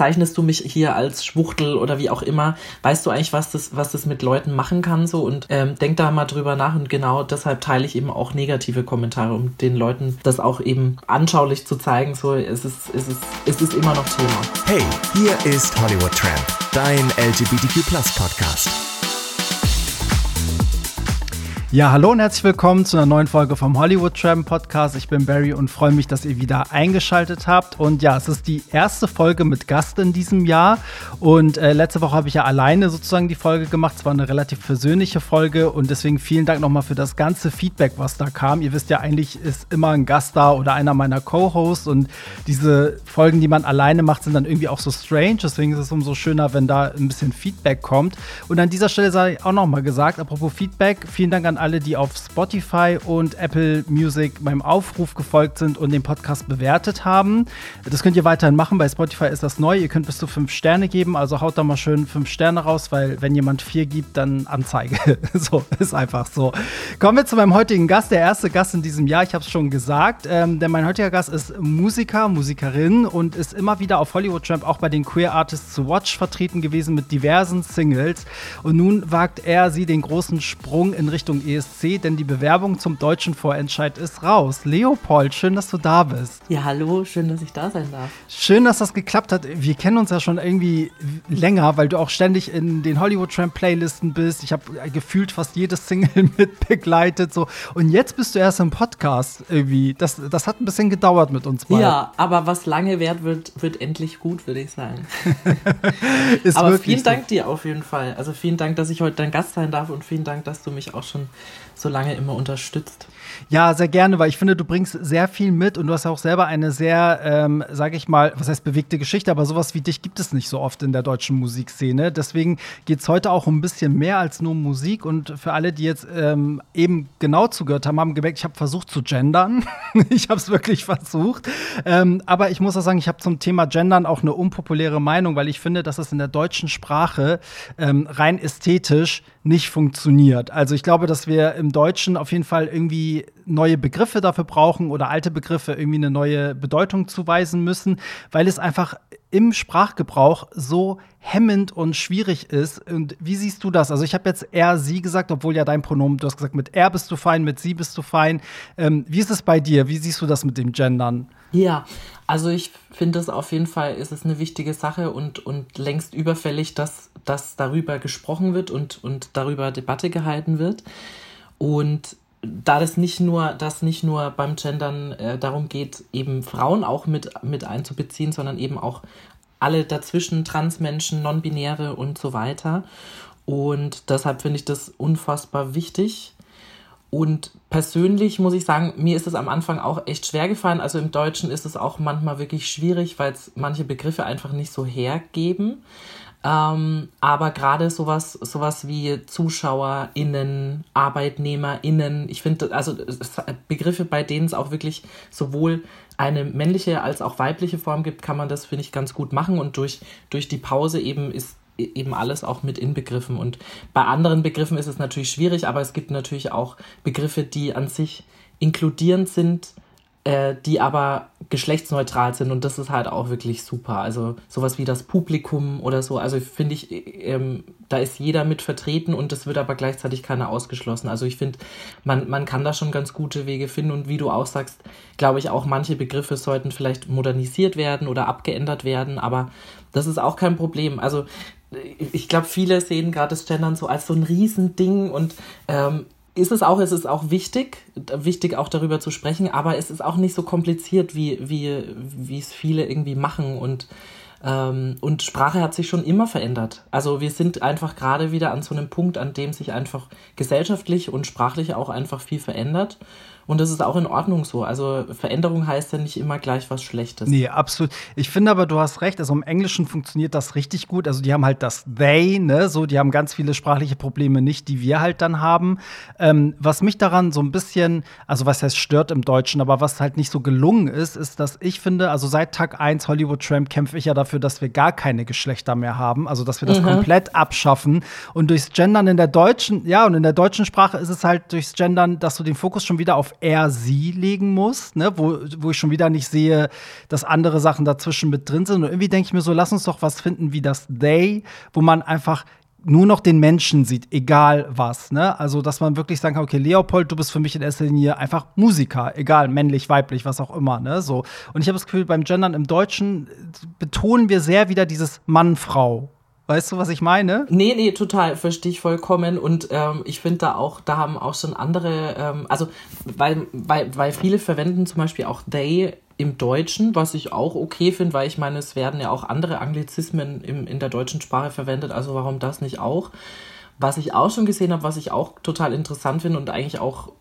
bezeichnest du mich hier als Schwuchtel oder wie auch immer? Weißt du eigentlich, was das, was das mit Leuten machen kann so? Und ähm, denk da mal drüber nach und genau deshalb teile ich eben auch negative Kommentare, um den Leuten das auch eben anschaulich zu zeigen, so es ist, es ist, es ist immer noch Thema. Hey, hier ist Hollywood Tramp, dein LGBTQ Podcast. Ja, hallo und herzlich willkommen zu einer neuen Folge vom Hollywood Tram Podcast. Ich bin Barry und freue mich, dass ihr wieder eingeschaltet habt. Und ja, es ist die erste Folge mit Gast in diesem Jahr. Und äh, letzte Woche habe ich ja alleine sozusagen die Folge gemacht. Es war eine relativ persönliche Folge und deswegen vielen Dank nochmal für das ganze Feedback, was da kam. Ihr wisst ja, eigentlich ist immer ein Gast da oder einer meiner Co-Hosts und diese Folgen, die man alleine macht, sind dann irgendwie auch so strange. Deswegen ist es umso schöner, wenn da ein bisschen Feedback kommt. Und an dieser Stelle sei auch nochmal gesagt, apropos Feedback, vielen Dank an alle, die auf Spotify und Apple Music meinem Aufruf gefolgt sind und den Podcast bewertet haben. Das könnt ihr weiterhin machen. Bei Spotify ist das neu. Ihr könnt bis zu fünf Sterne geben. Also haut da mal schön fünf Sterne raus, weil wenn jemand vier gibt, dann Anzeige. so, ist einfach so. Kommen wir zu meinem heutigen Gast, der erste Gast in diesem Jahr. Ich habe es schon gesagt, ähm, denn mein heutiger Gast ist Musiker, Musikerin und ist immer wieder auf Hollywood Tramp auch bei den Queer Artists to Watch vertreten gewesen mit diversen Singles. Und nun wagt er sie den großen Sprung in Richtung ESC, denn die Bewerbung zum deutschen Vorentscheid ist raus. Leopold, schön, dass du da bist. Ja, hallo, schön, dass ich da sein darf. Schön, dass das geklappt hat. Wir kennen uns ja schon irgendwie länger, weil du auch ständig in den Hollywood Tramp Playlisten bist. Ich habe gefühlt fast jedes Single mit begleitet. So. Und jetzt bist du erst im Podcast irgendwie. Das, das hat ein bisschen gedauert mit uns beiden. Ja, aber was lange währt, wird, wird endlich gut, würde ich sagen. aber vielen Dank dir auf jeden Fall. Also vielen Dank, dass ich heute dein Gast sein darf und vielen Dank, dass du mich auch schon so lange immer unterstützt. Ja, sehr gerne, weil ich finde, du bringst sehr viel mit und du hast auch selber eine sehr, ähm, sage ich mal, was heißt bewegte Geschichte, aber sowas wie dich gibt es nicht so oft in der deutschen Musikszene. Deswegen geht es heute auch um ein bisschen mehr als nur Musik und für alle, die jetzt ähm, eben genau zugehört haben, haben gemerkt, ich habe versucht zu gendern. ich habe es wirklich versucht. Ähm, aber ich muss auch sagen, ich habe zum Thema Gendern auch eine unpopuläre Meinung, weil ich finde, dass es in der deutschen Sprache ähm, rein ästhetisch nicht funktioniert. Also ich glaube, dass wir im Deutschen auf jeden Fall irgendwie neue Begriffe dafür brauchen oder alte Begriffe irgendwie eine neue Bedeutung zuweisen müssen, weil es einfach im Sprachgebrauch so hemmend und schwierig ist. Und wie siehst du das? Also ich habe jetzt er, sie gesagt, obwohl ja dein Pronomen, du hast gesagt, mit er bist du fein, mit sie bist du fein. Ähm, wie ist es bei dir? Wie siehst du das mit dem Gendern? Ja, also ich finde es auf jeden Fall ist es eine wichtige Sache und, und längst überfällig, dass, dass darüber gesprochen wird und, und darüber Debatte gehalten wird. Und da das nicht nur, dass nicht nur beim Gendern äh, darum geht, eben Frauen auch mit, mit einzubeziehen, sondern eben auch alle dazwischen, Transmenschen, Non-Binäre und so weiter. Und deshalb finde ich das unfassbar wichtig. Und persönlich muss ich sagen, mir ist es am Anfang auch echt schwer gefallen. Also im Deutschen ist es auch manchmal wirklich schwierig, weil es manche Begriffe einfach nicht so hergeben. Ähm, aber gerade sowas, sowas wie ZuschauerInnen, ArbeitnehmerInnen, ich finde, also Begriffe, bei denen es auch wirklich sowohl eine männliche als auch weibliche Form gibt, kann man das, finde ich, ganz gut machen. Und durch, durch die Pause eben ist eben alles auch mit inbegriffen. Und bei anderen Begriffen ist es natürlich schwierig, aber es gibt natürlich auch Begriffe, die an sich inkludierend sind äh, die aber geschlechtsneutral sind und das ist halt auch wirklich super. Also sowas wie das Publikum oder so, also finde ich, ähm, da ist jeder mit vertreten und es wird aber gleichzeitig keiner ausgeschlossen. Also ich finde, man, man kann da schon ganz gute Wege finden und wie du auch sagst, glaube ich auch, manche Begriffe sollten vielleicht modernisiert werden oder abgeändert werden, aber das ist auch kein Problem. Also ich glaube, viele sehen gerade das Gendern so als so ein Riesending und ähm, ist es auch, ist auch wichtig, wichtig auch darüber zu sprechen, aber es ist auch nicht so kompliziert, wie, wie, wie es viele irgendwie machen und ähm, und Sprache hat sich schon immer verändert. Also wir sind einfach gerade wieder an so einem Punkt, an dem sich einfach gesellschaftlich und sprachlich auch einfach viel verändert. Und das ist auch in Ordnung so. Also Veränderung heißt ja nicht immer gleich was Schlechtes. Nee, absolut. Ich finde aber, du hast recht. Also im Englischen funktioniert das richtig gut. Also die haben halt das they, ne? So, die haben ganz viele sprachliche Probleme nicht, die wir halt dann haben. Ähm, was mich daran so ein bisschen, also was heißt stört im Deutschen, aber was halt nicht so gelungen ist, ist, dass ich finde, also seit Tag 1 Hollywood Tramp kämpfe ich ja dafür, dass wir gar keine Geschlechter mehr haben, also dass wir das mhm. komplett abschaffen. Und durchs Gendern in der deutschen, ja, und in der deutschen Sprache ist es halt durchs Gendern, dass du den Fokus schon wieder auf er, sie legen musst, ne? wo, wo ich schon wieder nicht sehe, dass andere Sachen dazwischen mit drin sind. Und irgendwie denke ich mir so, lass uns doch was finden wie das they, wo man einfach nur noch den Menschen sieht, egal was. Ne? Also, dass man wirklich sagen kann, okay, Leopold, du bist für mich in erster Linie einfach Musiker, egal, männlich, weiblich, was auch immer. Ne? So. Und ich habe das Gefühl, beim Gendern im Deutschen betonen wir sehr wieder dieses Mann-Frau. Weißt du, was ich meine? Nee, nee, total, verstehe ich vollkommen. Und ähm, ich finde da auch, da haben auch schon andere, ähm, also weil, weil, weil viele verwenden zum Beispiel auch they im Deutschen, was ich auch okay finde, weil ich meine, es werden ja auch andere Anglizismen im, in der deutschen Sprache verwendet, also warum das nicht auch? Was ich auch schon gesehen habe, was ich auch total interessant finde und eigentlich auch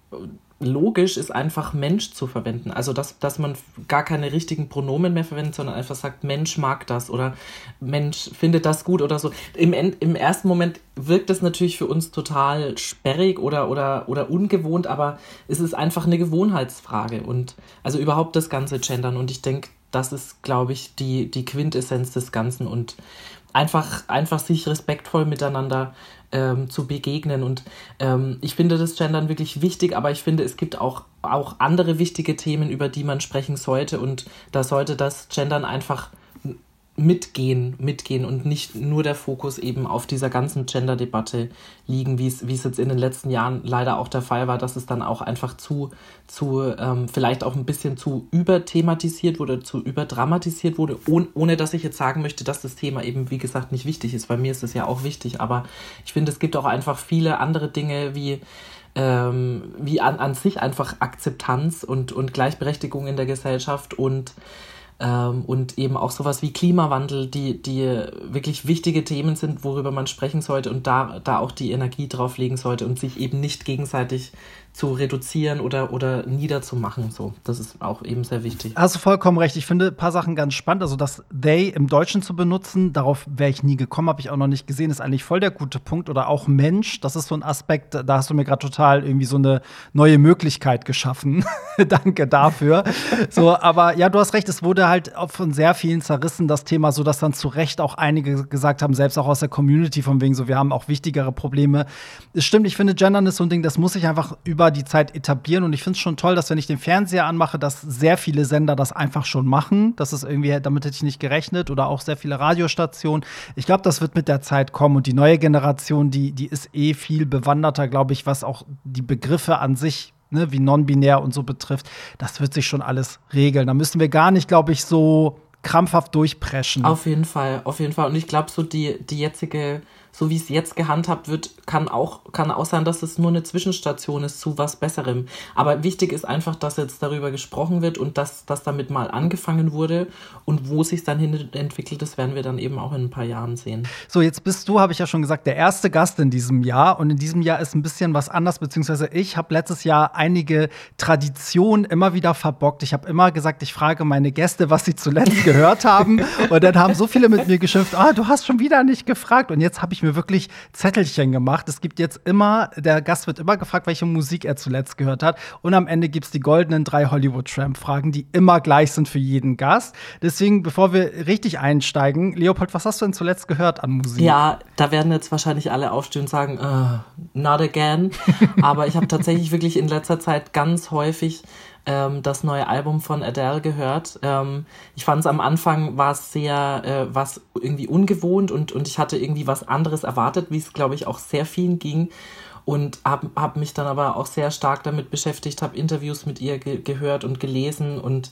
logisch ist einfach Mensch zu verwenden. Also, dass, dass man gar keine richtigen Pronomen mehr verwendet, sondern einfach sagt, Mensch mag das oder Mensch findet das gut oder so. Im, im ersten Moment wirkt das natürlich für uns total sperrig oder, oder, oder ungewohnt, aber es ist einfach eine Gewohnheitsfrage und also überhaupt das ganze Gendern. Und ich denke, das ist, glaube ich, die, die Quintessenz des Ganzen und einfach, einfach sich respektvoll miteinander ähm, zu begegnen. Und ähm, ich finde das Gendern wirklich wichtig, aber ich finde, es gibt auch, auch andere wichtige Themen, über die man sprechen sollte. Und da sollte das Gendern einfach mitgehen, mitgehen und nicht nur der Fokus eben auf dieser ganzen Gender-Debatte liegen, wie es, jetzt in den letzten Jahren leider auch der Fall war, dass es dann auch einfach zu, zu ähm, vielleicht auch ein bisschen zu überthematisiert wurde, zu überdramatisiert wurde, ohne, ohne dass ich jetzt sagen möchte, dass das Thema eben, wie gesagt, nicht wichtig ist. Bei mir ist es ja auch wichtig, aber ich finde, es gibt auch einfach viele andere Dinge wie ähm, wie an, an sich einfach Akzeptanz und, und Gleichberechtigung in der Gesellschaft und ähm, und eben auch sowas wie Klimawandel, die, die wirklich wichtige Themen sind, worüber man sprechen sollte und da, da auch die Energie drauf legen sollte und sich eben nicht gegenseitig zu reduzieren oder, oder niederzumachen. So, das ist auch eben sehr wichtig. Hast du vollkommen recht. Ich finde ein paar Sachen ganz spannend. Also das they im Deutschen zu benutzen, darauf wäre ich nie gekommen, habe ich auch noch nicht gesehen, ist eigentlich voll der gute Punkt. Oder auch Mensch, das ist so ein Aspekt, da hast du mir gerade total irgendwie so eine neue Möglichkeit geschaffen. Danke dafür. so, aber ja, du hast recht, es wurde halt von sehr vielen zerrissen, das Thema, so dass dann zu Recht auch einige gesagt haben, selbst auch aus der Community, von wegen so, wir haben auch wichtigere Probleme. Es stimmt, ich finde, Gendern ist so ein Ding, das muss sich einfach über die Zeit etablieren. Und ich finde es schon toll, dass wenn ich den Fernseher anmache, dass sehr viele Sender das einfach schon machen. Das ist irgendwie, damit hätte ich nicht gerechnet. Oder auch sehr viele Radiostationen. Ich glaube, das wird mit der Zeit kommen. Und die neue Generation, die, die ist eh viel bewanderter, glaube ich, was auch die Begriffe an sich Ne, wie non-binär und so betrifft, das wird sich schon alles regeln. Da müssen wir gar nicht, glaube ich, so krampfhaft durchpreschen. Auf jeden Fall, auf jeden Fall. Und ich glaube, so die, die jetzige so wie es jetzt gehandhabt wird, kann auch, kann auch sein, dass es nur eine Zwischenstation ist zu was Besserem. Aber wichtig ist einfach, dass jetzt darüber gesprochen wird und dass, dass damit mal angefangen wurde und wo sich dann hin entwickelt, das werden wir dann eben auch in ein paar Jahren sehen. So, jetzt bist du, habe ich ja schon gesagt, der erste Gast in diesem Jahr und in diesem Jahr ist ein bisschen was anders, beziehungsweise ich habe letztes Jahr einige Traditionen immer wieder verbockt. Ich habe immer gesagt, ich frage meine Gäste, was sie zuletzt gehört haben und dann haben so viele mit mir geschimpft, ah, du hast schon wieder nicht gefragt und jetzt habe ich ich mir wirklich Zettelchen gemacht. Es gibt jetzt immer, der Gast wird immer gefragt, welche Musik er zuletzt gehört hat. Und am Ende gibt es die goldenen drei Hollywood-Tramp-Fragen, die immer gleich sind für jeden Gast. Deswegen, bevor wir richtig einsteigen, Leopold, was hast du denn zuletzt gehört an Musik? Ja, da werden jetzt wahrscheinlich alle aufstehen und sagen, uh, not again. Aber ich habe tatsächlich wirklich in letzter Zeit ganz häufig ähm, das neue Album von Adele gehört. Ähm, ich fand es am Anfang war es sehr, äh, was irgendwie ungewohnt und, und ich hatte irgendwie was anderes erwartet, wie es glaube ich auch sehr vielen ging und habe hab mich dann aber auch sehr stark damit beschäftigt, habe Interviews mit ihr ge gehört und gelesen und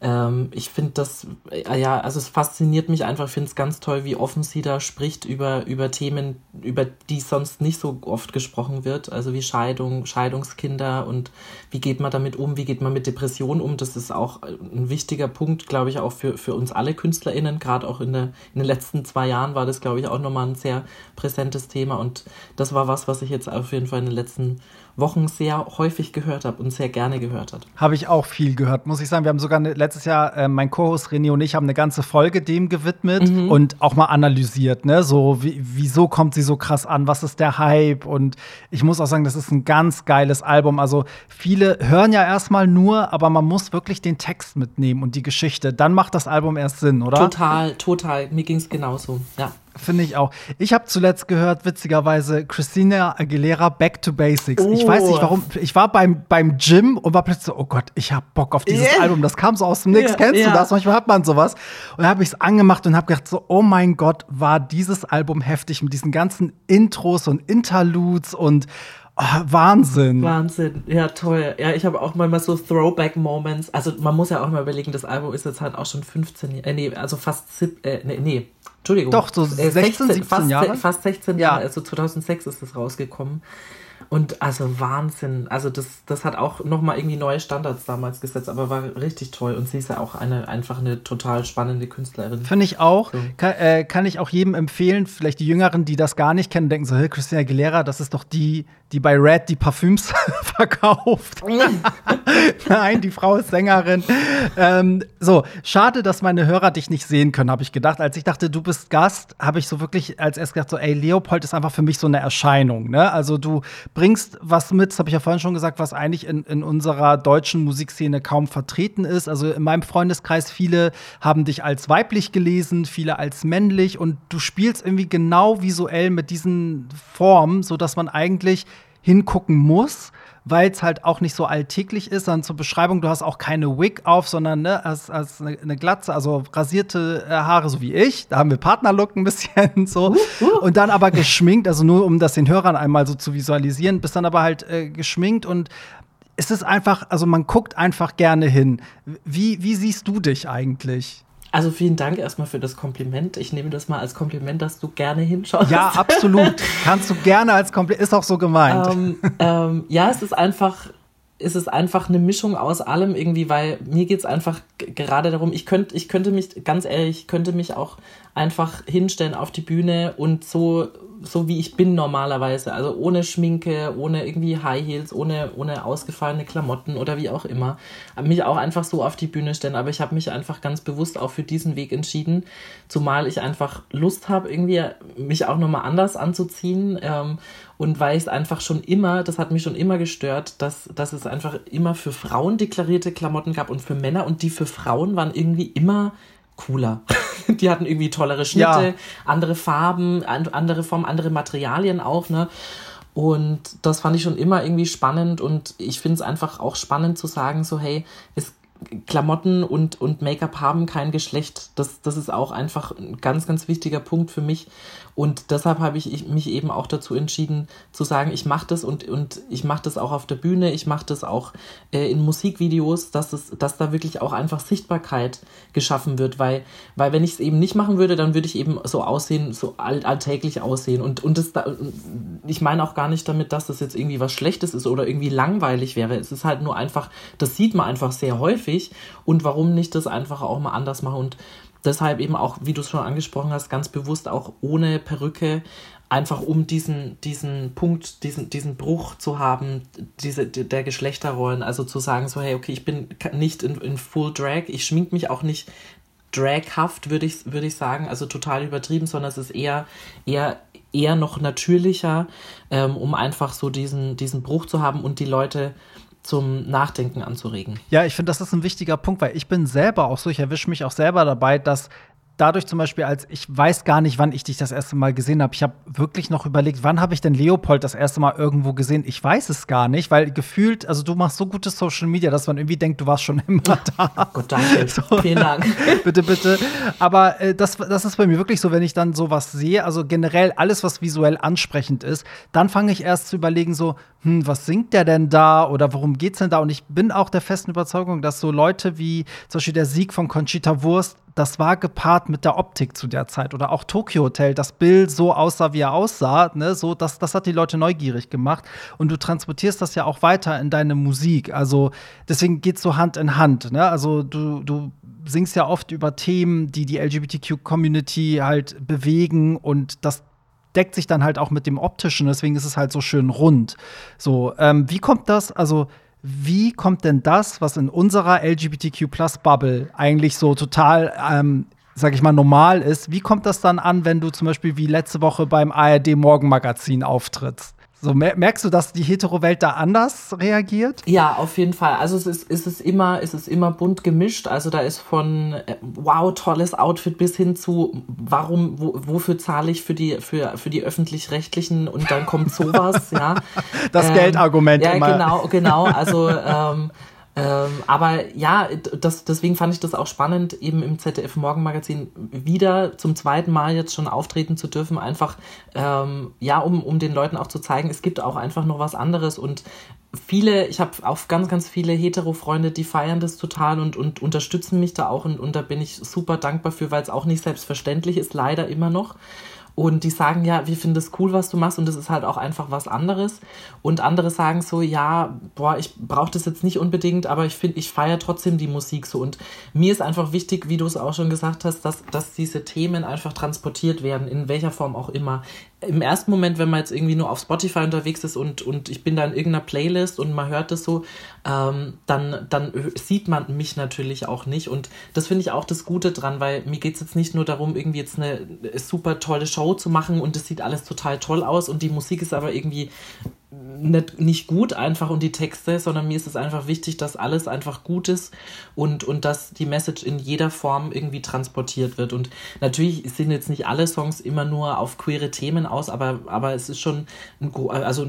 ähm, ich finde das, äh, ja, also es fasziniert mich einfach, finde es ganz toll, wie offen sie da spricht über, über Themen, über die sonst nicht so oft gesprochen wird, also wie Scheidung, Scheidungskinder und wie geht man damit um, wie geht man mit Depressionen um. Das ist auch ein wichtiger Punkt, glaube ich, auch für, für uns alle KünstlerInnen, gerade auch in, der, in den letzten zwei Jahren war das, glaube ich, auch nochmal ein sehr präsentes Thema und das war was, was ich jetzt auf jeden Fall in den letzten Wochen sehr häufig gehört habe und sehr gerne gehört habe. Habe ich auch viel gehört, muss ich sagen. Wir haben sogar ne, letztes Jahr, äh, mein Co-Host René und ich haben eine ganze Folge dem gewidmet mhm. und auch mal analysiert, ne? So, wie, wieso kommt sie so krass an? Was ist der Hype? Und ich muss auch sagen, das ist ein ganz geiles Album. Also viele hören ja erstmal nur, aber man muss wirklich den Text mitnehmen und die Geschichte. Dann macht das Album erst Sinn, oder? Total, total. Mir ging es genauso, ja. Finde ich auch. Ich habe zuletzt gehört, witzigerweise, Christina Aguilera Back to Basics. Oh. Ich weiß nicht oh. warum. Ich war beim, beim Gym und war plötzlich so, oh Gott, ich habe Bock auf dieses yeah. Album. Das kam so aus dem Nix. Yeah, Kennst yeah. du das? Manchmal hat man sowas. Und da habe ich es angemacht und habe gedacht, so, oh mein Gott, war dieses Album heftig mit diesen ganzen Intros und Interludes und Oh, Wahnsinn. Wahnsinn. Ja, toll. Ja, ich habe auch manchmal so Throwback-Moments. Also man muss ja auch mal überlegen, das Album ist jetzt halt auch schon 15 äh, nee, also fast, äh, nee, nee, Entschuldigung. Doch, so 16, 16 17 fast, Jahre? Fast 16 ja. Jahre, also 2006 ist es rausgekommen. Und also Wahnsinn. Also das, das hat auch nochmal irgendwie neue Standards damals gesetzt, aber war richtig toll. Und sie ist ja auch eine, einfach eine total spannende Künstlerin. Finde ich auch. So. Kann, äh, kann, ich auch jedem empfehlen, vielleicht die Jüngeren, die das gar nicht kennen, denken so, hey, Christina Aguilera, das ist doch die, die bei Red die Parfüms verkauft. Nein, die Frau ist Sängerin. Ähm, so, schade, dass meine Hörer dich nicht sehen können, habe ich gedacht. Als ich dachte, du bist Gast, habe ich so wirklich als erst gedacht, so, ey, Leopold ist einfach für mich so eine Erscheinung. Ne? Also du bringst was mit, das habe ich ja vorhin schon gesagt, was eigentlich in, in unserer deutschen Musikszene kaum vertreten ist. Also in meinem Freundeskreis, viele haben dich als weiblich gelesen, viele als männlich und du spielst irgendwie genau visuell mit diesen Formen, sodass man eigentlich hingucken muss, weil es halt auch nicht so alltäglich ist. Dann zur Beschreibung, du hast auch keine Wig auf, sondern ne, als, als eine, eine Glatze, also rasierte äh, Haare, so wie ich. Da haben wir Partnerlook ein bisschen so. Uh, uh. Und dann aber geschminkt, also nur um das den Hörern einmal so zu visualisieren, bist dann aber halt äh, geschminkt und es ist einfach, also man guckt einfach gerne hin. Wie, wie siehst du dich eigentlich? Also vielen Dank erstmal für das Kompliment. Ich nehme das mal als Kompliment, dass du gerne hinschaust. Ja, absolut. Kannst du gerne als Kompliment. Ist auch so gemeint. Ähm, ähm, ja, es ist einfach, es ist einfach eine Mischung aus allem irgendwie, weil mir geht es einfach gerade darum, ich könnte, ich könnte mich, ganz ehrlich, ich könnte mich auch einfach hinstellen auf die Bühne und so so wie ich bin normalerweise. Also ohne Schminke, ohne irgendwie High Heels, ohne, ohne ausgefallene Klamotten oder wie auch immer. Mich auch einfach so auf die Bühne stellen. Aber ich habe mich einfach ganz bewusst auch für diesen Weg entschieden. Zumal ich einfach Lust habe, irgendwie mich auch nochmal anders anzuziehen. Ähm, und weil ich es einfach schon immer, das hat mich schon immer gestört, dass, dass es einfach immer für Frauen deklarierte Klamotten gab und für Männer. Und die für Frauen waren irgendwie immer cooler. die hatten irgendwie tollere Schnitte, ja. andere Farben, andere Formen, andere Materialien auch, ne? Und das fand ich schon immer irgendwie spannend und ich finde es einfach auch spannend zu sagen, so hey, es Klamotten und, und Make-up haben kein Geschlecht. Das, das ist auch einfach ein ganz, ganz wichtiger Punkt für mich. Und deshalb habe ich mich eben auch dazu entschieden, zu sagen, ich mache das und, und ich mache das auch auf der Bühne, ich mache das auch äh, in Musikvideos, dass, es, dass da wirklich auch einfach Sichtbarkeit geschaffen wird. Weil, weil wenn ich es eben nicht machen würde, dann würde ich eben so aussehen, so all, alltäglich aussehen. Und, und das da, ich meine auch gar nicht damit, dass das jetzt irgendwie was Schlechtes ist oder irgendwie langweilig wäre. Es ist halt nur einfach, das sieht man einfach sehr häufig. Und warum nicht das einfach auch mal anders machen? Und deshalb eben auch, wie du es schon angesprochen hast, ganz bewusst auch ohne Perücke, einfach um diesen, diesen Punkt, diesen, diesen Bruch zu haben, diese, der Geschlechterrollen, also zu sagen, so, hey, okay, ich bin nicht in, in Full Drag, ich schmink mich auch nicht draghaft, würde ich, würde ich sagen, also total übertrieben, sondern es ist eher, eher, eher noch natürlicher, ähm, um einfach so diesen, diesen Bruch zu haben und die Leute zum Nachdenken anzuregen. Ja, ich finde, das ist ein wichtiger Punkt, weil ich bin selber auch so, ich erwische mich auch selber dabei, dass dadurch zum Beispiel, als ich weiß gar nicht, wann ich dich das erste Mal gesehen habe. Ich habe wirklich noch überlegt, wann habe ich denn Leopold das erste Mal irgendwo gesehen? Ich weiß es gar nicht, weil gefühlt, also du machst so gutes Social Media, dass man irgendwie denkt, du warst schon immer da. Gut, danke. So. Vielen Dank. bitte, bitte. Aber äh, das, das ist bei mir wirklich so, wenn ich dann sowas sehe, also generell alles, was visuell ansprechend ist, dann fange ich erst zu überlegen, so, hm, was singt der denn da oder worum geht's denn da? Und ich bin auch der festen Überzeugung, dass so Leute wie zum Beispiel der Sieg von Conchita Wurst das war gepaart mit der Optik zu der Zeit. Oder auch Tokyo Hotel, das Bild so aussah, wie er aussah, ne? so, das, das hat die Leute neugierig gemacht. Und du transportierst das ja auch weiter in deine Musik. Also deswegen geht es so Hand in Hand. Ne? Also du, du singst ja oft über Themen, die die LGBTQ-Community halt bewegen und das deckt sich dann halt auch mit dem optischen, deswegen ist es halt so schön rund. So, ähm, wie kommt das? Also wie kommt denn das, was in unserer LGBTQ-Plus-Bubble eigentlich so total, ähm, sag ich mal, normal ist, wie kommt das dann an, wenn du zum Beispiel wie letzte Woche beim ARD-Morgenmagazin auftrittst? So merkst du, dass die Hetero-Welt da anders reagiert? Ja, auf jeden Fall. Also es ist, es ist immer, es ist immer bunt gemischt. Also da ist von äh, wow, tolles Outfit bis hin zu warum, wo, wofür zahle ich für die, für, für die öffentlich-rechtlichen und dann kommt sowas, ja. Das ähm, Geldargument ja, immer. Genau, genau. Also ähm, ähm, aber ja, das, deswegen fand ich das auch spannend, eben im ZDF Morgenmagazin wieder zum zweiten Mal jetzt schon auftreten zu dürfen, einfach ähm, ja, um, um den Leuten auch zu zeigen, es gibt auch einfach noch was anderes und viele, ich habe auch ganz, ganz viele Hetero-Freunde, die feiern das total und, und unterstützen mich da auch und, und da bin ich super dankbar für, weil es auch nicht selbstverständlich ist, leider immer noch. Und die sagen, ja, wir finden das cool, was du machst und das ist halt auch einfach was anderes. Und andere sagen so, ja, boah, ich brauche das jetzt nicht unbedingt, aber ich finde, ich feiere trotzdem die Musik so. Und mir ist einfach wichtig, wie du es auch schon gesagt hast, dass, dass diese Themen einfach transportiert werden, in welcher Form auch immer im ersten Moment, wenn man jetzt irgendwie nur auf Spotify unterwegs ist und, und ich bin da in irgendeiner Playlist und man hört das so, ähm, dann, dann sieht man mich natürlich auch nicht. Und das finde ich auch das Gute dran, weil mir geht es jetzt nicht nur darum, irgendwie jetzt eine super tolle Show zu machen und es sieht alles total toll aus und die Musik ist aber irgendwie nicht, nicht gut einfach und die Texte, sondern mir ist es einfach wichtig, dass alles einfach gut ist und, und dass die Message in jeder Form irgendwie transportiert wird. Und natürlich sind jetzt nicht alle Songs immer nur auf queere Themen aus, aber, aber es ist schon, ein, also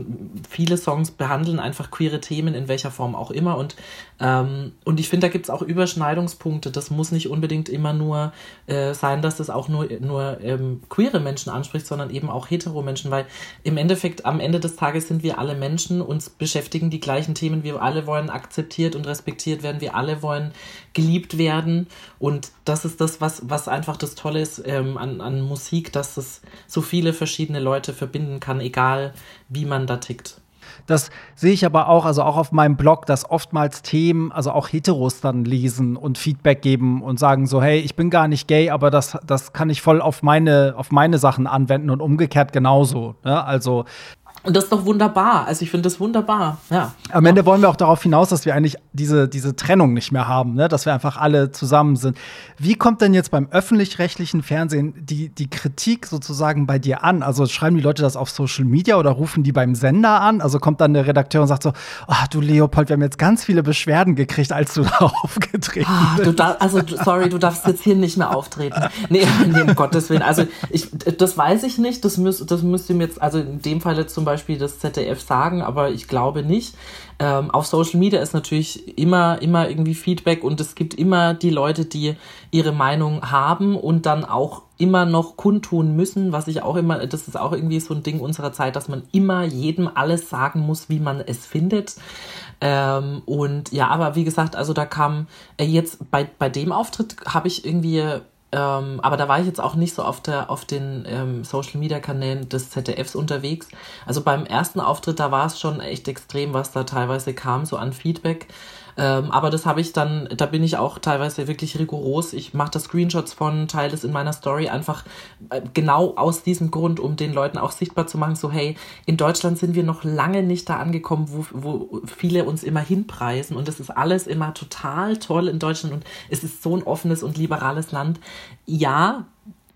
viele Songs behandeln einfach queere Themen in welcher Form auch immer und, ähm, und ich finde, da gibt es auch Überschneidungspunkte. Das muss nicht unbedingt immer nur äh, sein, dass das auch nur, nur ähm, queere Menschen anspricht, sondern eben auch hetero Menschen, weil im Endeffekt, am Ende des Tages sind wir wir alle Menschen, uns beschäftigen die gleichen Themen, wir alle wollen akzeptiert und respektiert werden, wir alle wollen geliebt werden und das ist das, was, was einfach das Tolle ist ähm, an, an Musik, dass es so viele verschiedene Leute verbinden kann, egal wie man da tickt. Das sehe ich aber auch, also auch auf meinem Blog, dass oftmals Themen, also auch Heteros dann lesen und Feedback geben und sagen so, hey, ich bin gar nicht gay, aber das, das kann ich voll auf meine, auf meine Sachen anwenden und umgekehrt genauso. Ne? Also und das ist doch wunderbar. Also ich finde das wunderbar. Ja. Am Ende wollen wir auch darauf hinaus, dass wir eigentlich diese, diese Trennung nicht mehr haben, ne? dass wir einfach alle zusammen sind. Wie kommt denn jetzt beim öffentlich-rechtlichen Fernsehen die, die Kritik sozusagen bei dir an? Also schreiben die Leute das auf Social Media oder rufen die beim Sender an? Also kommt dann der Redakteur und sagt so, ach du Leopold, wir haben jetzt ganz viele Beschwerden gekriegt, als du da aufgetreten ah, bist. Du also sorry, du darfst jetzt hier nicht mehr auftreten. Nee, nee um Gottes Willen. Also ich, das weiß ich nicht. Das, müß, das müsste mir jetzt, also in dem Fall zum Beispiel das ZDF sagen, aber ich glaube nicht. Ähm, auf Social Media ist natürlich immer, immer irgendwie Feedback und es gibt immer die Leute, die ihre Meinung haben und dann auch immer noch kundtun müssen, was ich auch immer, das ist auch irgendwie so ein Ding unserer Zeit, dass man immer jedem alles sagen muss, wie man es findet. Ähm, und ja, aber wie gesagt, also da kam äh, jetzt bei, bei dem Auftritt habe ich irgendwie ähm, aber da war ich jetzt auch nicht so auf, der, auf den ähm, Social Media Kanälen des ZDFs unterwegs. Also beim ersten Auftritt, da war es schon echt extrem, was da teilweise kam, so an Feedback. Ähm, aber das habe ich dann, da bin ich auch teilweise wirklich rigoros. Ich mache da Screenshots von, teile es in meiner Story einfach äh, genau aus diesem Grund, um den Leuten auch sichtbar zu machen, so hey, in Deutschland sind wir noch lange nicht da angekommen, wo, wo viele uns immer hinpreisen und das ist alles immer total toll in Deutschland und es ist so ein offenes und liberales Land. Ja,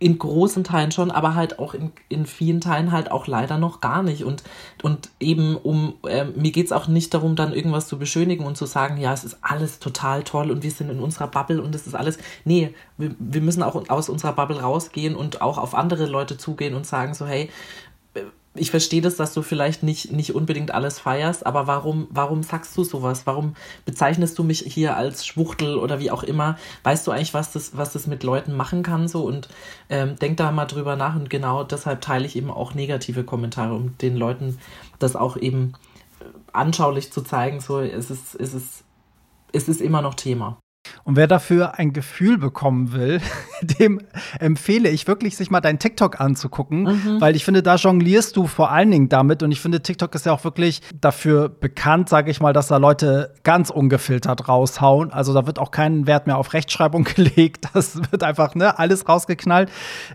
in großen Teilen schon, aber halt auch in, in vielen Teilen halt auch leider noch gar nicht. Und, und eben um, äh, mir geht es auch nicht darum, dann irgendwas zu beschönigen und zu sagen, ja, es ist alles total toll und wir sind in unserer Bubble und es ist alles. Nee, wir, wir müssen auch aus unserer Bubble rausgehen und auch auf andere Leute zugehen und sagen so, hey, ich verstehe das, dass du vielleicht nicht, nicht unbedingt alles feierst, aber warum, warum sagst du sowas? Warum bezeichnest du mich hier als Schwuchtel oder wie auch immer? Weißt du eigentlich, was das, was das mit Leuten machen kann so? Und ähm, denk da mal drüber nach und genau deshalb teile ich eben auch negative Kommentare, um den Leuten das auch eben äh, anschaulich zu zeigen, so es ist, es ist, es ist immer noch Thema. Und wer dafür ein Gefühl bekommen will, dem empfehle ich wirklich, sich mal dein TikTok anzugucken, mhm. weil ich finde, da jonglierst du vor allen Dingen damit. Und ich finde, TikTok ist ja auch wirklich dafür bekannt, sage ich mal, dass da Leute ganz ungefiltert raushauen. Also da wird auch kein Wert mehr auf Rechtschreibung gelegt. Das wird einfach ne, alles rausgeknallt.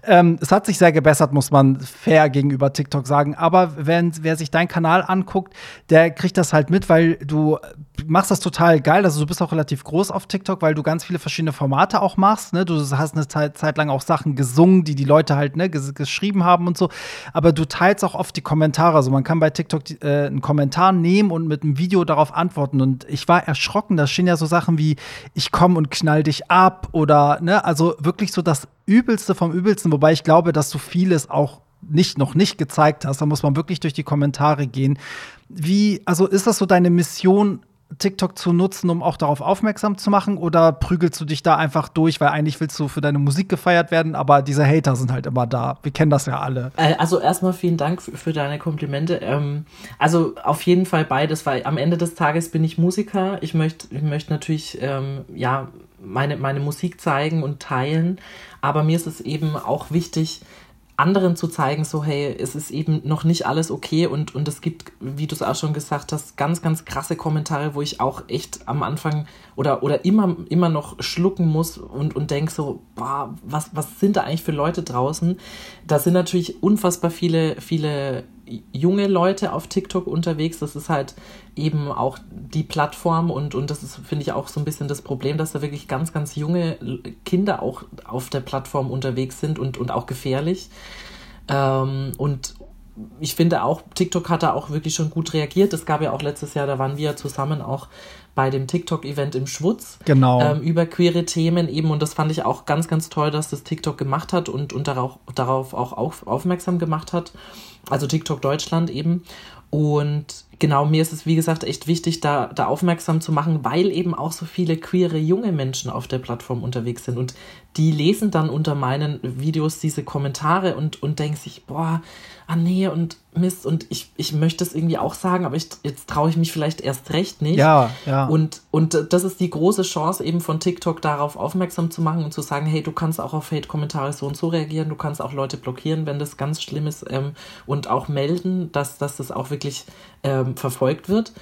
Ähm, es hat sich sehr gebessert, muss man fair gegenüber TikTok sagen. Aber wenn, wer sich deinen Kanal anguckt, der kriegt das halt mit, weil du machst das total geil. Also du bist auch relativ groß auf TikTok, weil du ganz viele verschiedene Formate auch machst. Ne? Du hast eine Zeit, Zeit lang auch Sachen gesungen, die die Leute halt ne, ges geschrieben haben und so. Aber du teilst auch oft die Kommentare. Also man kann bei TikTok äh, einen Kommentar nehmen und mit einem Video darauf antworten. Und ich war erschrocken. Da stehen ja so Sachen wie ich komme und knall dich ab oder ne, also wirklich so das Übelste vom Übelsten. Wobei ich glaube, dass du vieles auch nicht noch nicht gezeigt hast. Da muss man wirklich durch die Kommentare gehen. Wie, also ist das so deine Mission, TikTok zu nutzen, um auch darauf aufmerksam zu machen? Oder prügelst du dich da einfach durch, weil eigentlich willst du für deine Musik gefeiert werden, aber diese Hater sind halt immer da. Wir kennen das ja alle. Äh, also erstmal vielen Dank für deine Komplimente. Ähm, also auf jeden Fall beides, weil am Ende des Tages bin ich Musiker. Ich möchte ich möchte natürlich ähm, ja meine, meine Musik zeigen und teilen, aber mir ist es eben auch wichtig, anderen zu zeigen, so hey, es ist eben noch nicht alles okay und, und es gibt, wie du es auch schon gesagt hast, ganz, ganz krasse Kommentare, wo ich auch echt am Anfang oder, oder immer, immer noch schlucken muss und, und denke so, boah, was, was sind da eigentlich für Leute draußen? Da sind natürlich unfassbar viele, viele junge Leute auf TikTok unterwegs. Das ist halt eben auch die Plattform und, und das ist, finde ich, auch so ein bisschen das Problem, dass da wirklich ganz, ganz junge Kinder auch auf der Plattform unterwegs sind und, und auch gefährlich. Ähm, und ich finde auch, TikTok hat da auch wirklich schon gut reagiert. Es gab ja auch letztes Jahr, da waren wir zusammen auch bei dem TikTok-Event im Schwutz. Genau. Ähm, über queere Themen eben. Und das fand ich auch ganz, ganz toll, dass das TikTok gemacht hat und, und darauf, darauf auch auf, aufmerksam gemacht hat. Also TikTok Deutschland eben. Und genau, mir ist es, wie gesagt, echt wichtig, da, da aufmerksam zu machen, weil eben auch so viele queere junge Menschen auf der Plattform unterwegs sind. Und die lesen dann unter meinen Videos diese Kommentare und, und denken sich, boah, ah nee, und Mist, und ich, ich möchte es irgendwie auch sagen, aber ich, jetzt traue ich mich vielleicht erst recht nicht. Ja, ja. Und, und das ist die große Chance eben von TikTok darauf aufmerksam zu machen und zu sagen, hey, du kannst auch auf Hate-Kommentare so und so reagieren, du kannst auch Leute blockieren, wenn das ganz schlimm ist ähm, und auch melden, dass, dass das auch wirklich ähm, verfolgt wird.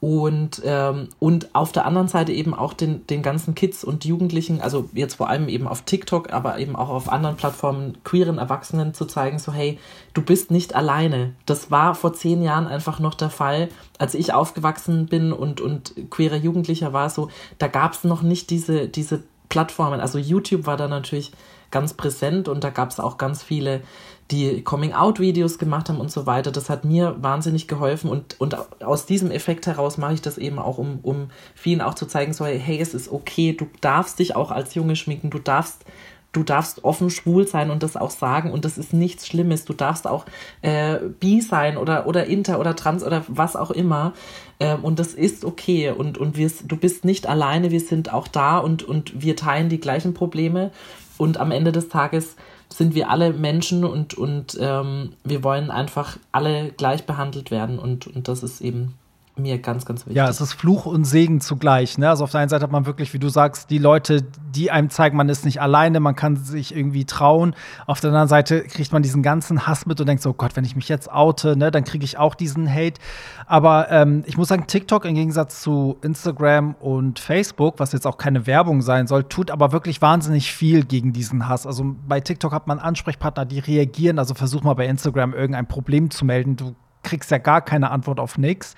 Und, ähm, und auf der anderen Seite eben auch den, den ganzen Kids und Jugendlichen, also jetzt vor allem eben auf TikTok, aber eben auch auf anderen Plattformen, queeren Erwachsenen zu zeigen, so hey, du bist nicht alleine. Das war vor zehn Jahren einfach noch der Fall, als ich aufgewachsen bin und, und queerer Jugendlicher war, so, da gab es noch nicht diese, diese Plattformen. Also YouTube war da natürlich ganz präsent und da gab es auch ganz viele die Coming-out-Videos gemacht haben und so weiter. Das hat mir wahnsinnig geholfen und, und aus diesem Effekt heraus mache ich das eben auch, um, um vielen auch zu zeigen, so, hey, es ist okay, du darfst dich auch als Junge schminken, du darfst du darfst offen schwul sein und das auch sagen und das ist nichts Schlimmes. Du darfst auch äh, bi sein oder, oder inter oder trans oder was auch immer. Ähm, und das ist okay. Und, und wir, du bist nicht alleine, wir sind auch da und, und wir teilen die gleichen Probleme. Und am Ende des Tages sind wir alle Menschen und, und ähm, wir wollen einfach alle gleich behandelt werden und, und das ist eben mir ganz, ganz wichtig. Ja, es ist Fluch und Segen zugleich. Ne? Also auf der einen Seite hat man wirklich, wie du sagst, die Leute, die einem zeigen, man ist nicht alleine, man kann sich irgendwie trauen. Auf der anderen Seite kriegt man diesen ganzen Hass mit und denkt so, oh Gott, wenn ich mich jetzt oute, ne, dann kriege ich auch diesen Hate. Aber ähm, ich muss sagen, TikTok im Gegensatz zu Instagram und Facebook, was jetzt auch keine Werbung sein soll, tut aber wirklich wahnsinnig viel gegen diesen Hass. Also bei TikTok hat man Ansprechpartner, die reagieren. Also versuch mal bei Instagram irgendein Problem zu melden. Du kriegst ja gar keine Antwort auf nichts.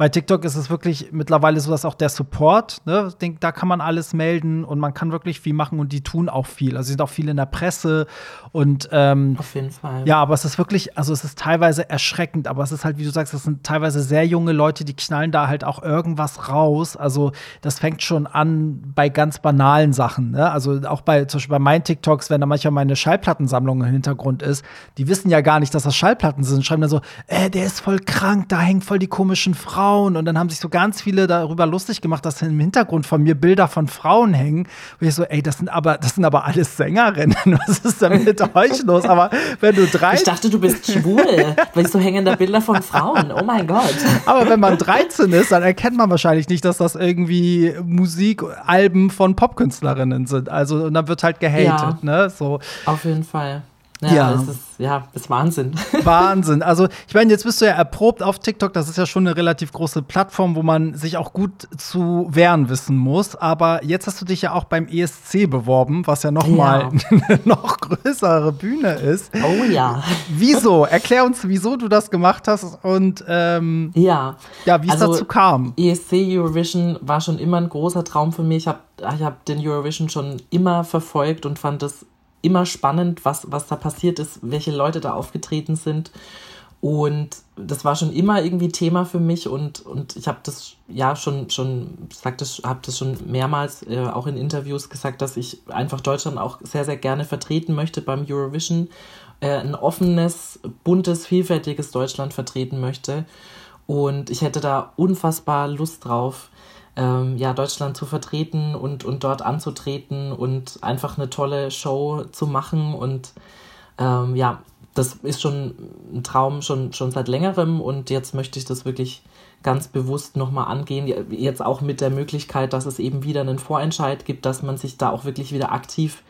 Bei TikTok ist es wirklich mittlerweile so, dass auch der Support, ne, da kann man alles melden und man kann wirklich viel machen und die tun auch viel. Also sie sind auch viel in der Presse und ähm, auf jeden Fall. Ja, aber es ist wirklich, also es ist teilweise erschreckend, aber es ist halt, wie du sagst, das sind teilweise sehr junge Leute, die knallen da halt auch irgendwas raus. Also das fängt schon an bei ganz banalen Sachen. Ne? Also auch bei zum Beispiel bei meinen TikToks, wenn da manchmal meine Schallplattensammlung im Hintergrund ist, die wissen ja gar nicht, dass das Schallplatten sind, schreiben dann so, äh, der ist voll krank, da hängt voll die komischen Frauen Frauen und dann haben sich so ganz viele darüber lustig gemacht, dass im Hintergrund von mir Bilder von Frauen hängen. Und ich so, ey, das sind aber, das sind aber alles Sängerinnen. Was ist denn mit euch los? Aber wenn du drei. Ich dachte, du bist schwul, weil ich so hängen da Bilder von Frauen. Oh mein Gott. Aber wenn man 13 ist, dann erkennt man wahrscheinlich nicht, dass das irgendwie Musikalben von Popkünstlerinnen sind. Also, und dann wird halt gehatet, ja, ne? So. Auf jeden Fall. Ja, ja. Das ist, ja, das ist Wahnsinn. Wahnsinn. Also, ich meine, jetzt bist du ja erprobt auf TikTok. Das ist ja schon eine relativ große Plattform, wo man sich auch gut zu wehren wissen muss. Aber jetzt hast du dich ja auch beim ESC beworben, was ja noch ja. mal eine noch größere Bühne ist. Oh ja. Wieso? Erklär uns, wieso du das gemacht hast und ähm, ja, ja wie es also, dazu kam. ESC Eurovision war schon immer ein großer Traum für mich. Ich habe ich hab den Eurovision schon immer verfolgt und fand das immer spannend, was, was da passiert ist, welche Leute da aufgetreten sind. Und das war schon immer irgendwie Thema für mich und, und ich habe das ja schon, schon das, habe das schon mehrmals äh, auch in Interviews gesagt, dass ich einfach Deutschland auch sehr, sehr gerne vertreten möchte beim Eurovision. Äh, ein offenes, buntes, vielfältiges Deutschland vertreten möchte. Und ich hätte da unfassbar Lust drauf, ähm, ja, Deutschland zu vertreten und, und dort anzutreten und einfach eine tolle Show zu machen. Und ähm, ja, das ist schon ein Traum schon, schon seit längerem und jetzt möchte ich das wirklich ganz bewusst nochmal angehen. Jetzt auch mit der Möglichkeit, dass es eben wieder einen Vorentscheid gibt, dass man sich da auch wirklich wieder aktiv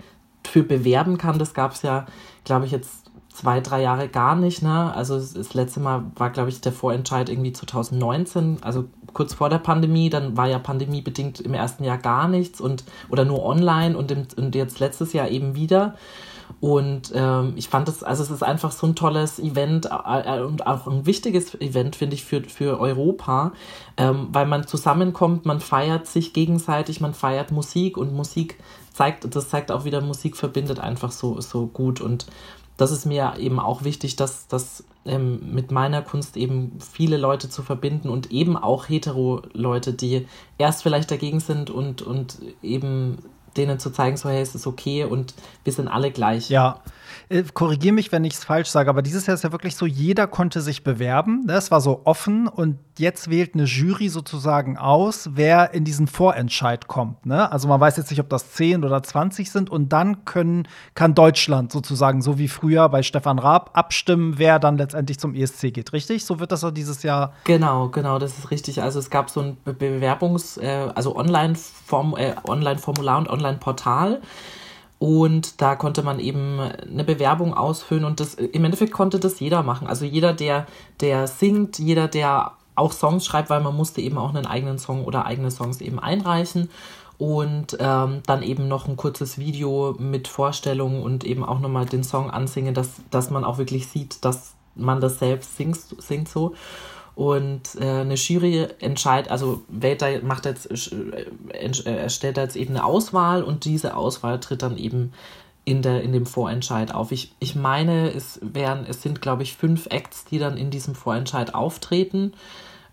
für bewerben kann. Das gab es ja, glaube ich, jetzt zwei, drei Jahre gar nicht. Ne? Also das letzte Mal war, glaube ich, der Vorentscheid irgendwie 2019, also kurz vor der Pandemie. Dann war ja pandemiebedingt im ersten Jahr gar nichts und oder nur online und, im, und jetzt letztes Jahr eben wieder. Und ähm, ich fand es, also es ist einfach so ein tolles Event äh, und auch ein wichtiges Event, finde ich, für, für Europa, ähm, weil man zusammenkommt, man feiert sich gegenseitig, man feiert Musik und Musik zeigt, das zeigt auch wieder, Musik verbindet einfach so, so gut. Und das ist mir eben auch wichtig, dass das ähm, mit meiner Kunst eben viele Leute zu verbinden und eben auch hetero-Leute, die erst vielleicht dagegen sind und, und eben denen zu zeigen, so hey, es ist okay und wir sind alle gleich. Ja, korrigiere mich, wenn ich es falsch sage, aber dieses Jahr ist ja wirklich so, jeder konnte sich bewerben. Es war so offen und jetzt wählt eine Jury sozusagen aus, wer in diesen Vorentscheid kommt. Ne? Also man weiß jetzt nicht, ob das 10 oder 20 sind und dann können, kann Deutschland sozusagen, so wie früher bei Stefan Raab, abstimmen, wer dann letztendlich zum ESC geht, richtig? So wird das auch dieses Jahr. Genau, genau, das ist richtig. Also es gab so ein Bewerbungs-, äh, also Online-Formular äh, Online und Online-Portal. Und da konnte man eben eine Bewerbung ausfüllen und das im Endeffekt konnte das jeder machen. Also jeder, der, der singt, jeder, der auch Songs schreibt, weil man musste eben auch einen eigenen Song oder eigene Songs eben einreichen. Und ähm, dann eben noch ein kurzes Video mit Vorstellungen und eben auch nochmal den Song ansingen, dass, dass man auch wirklich sieht, dass man das selbst singt, singt so. Und äh, eine Jury entscheidet, also wählt da, macht jetzt, äh, erstellt da jetzt eben eine Auswahl und diese Auswahl tritt dann eben in, der, in dem Vorentscheid auf. Ich, ich meine, es wären, es sind, glaube ich, fünf Acts, die dann in diesem Vorentscheid auftreten.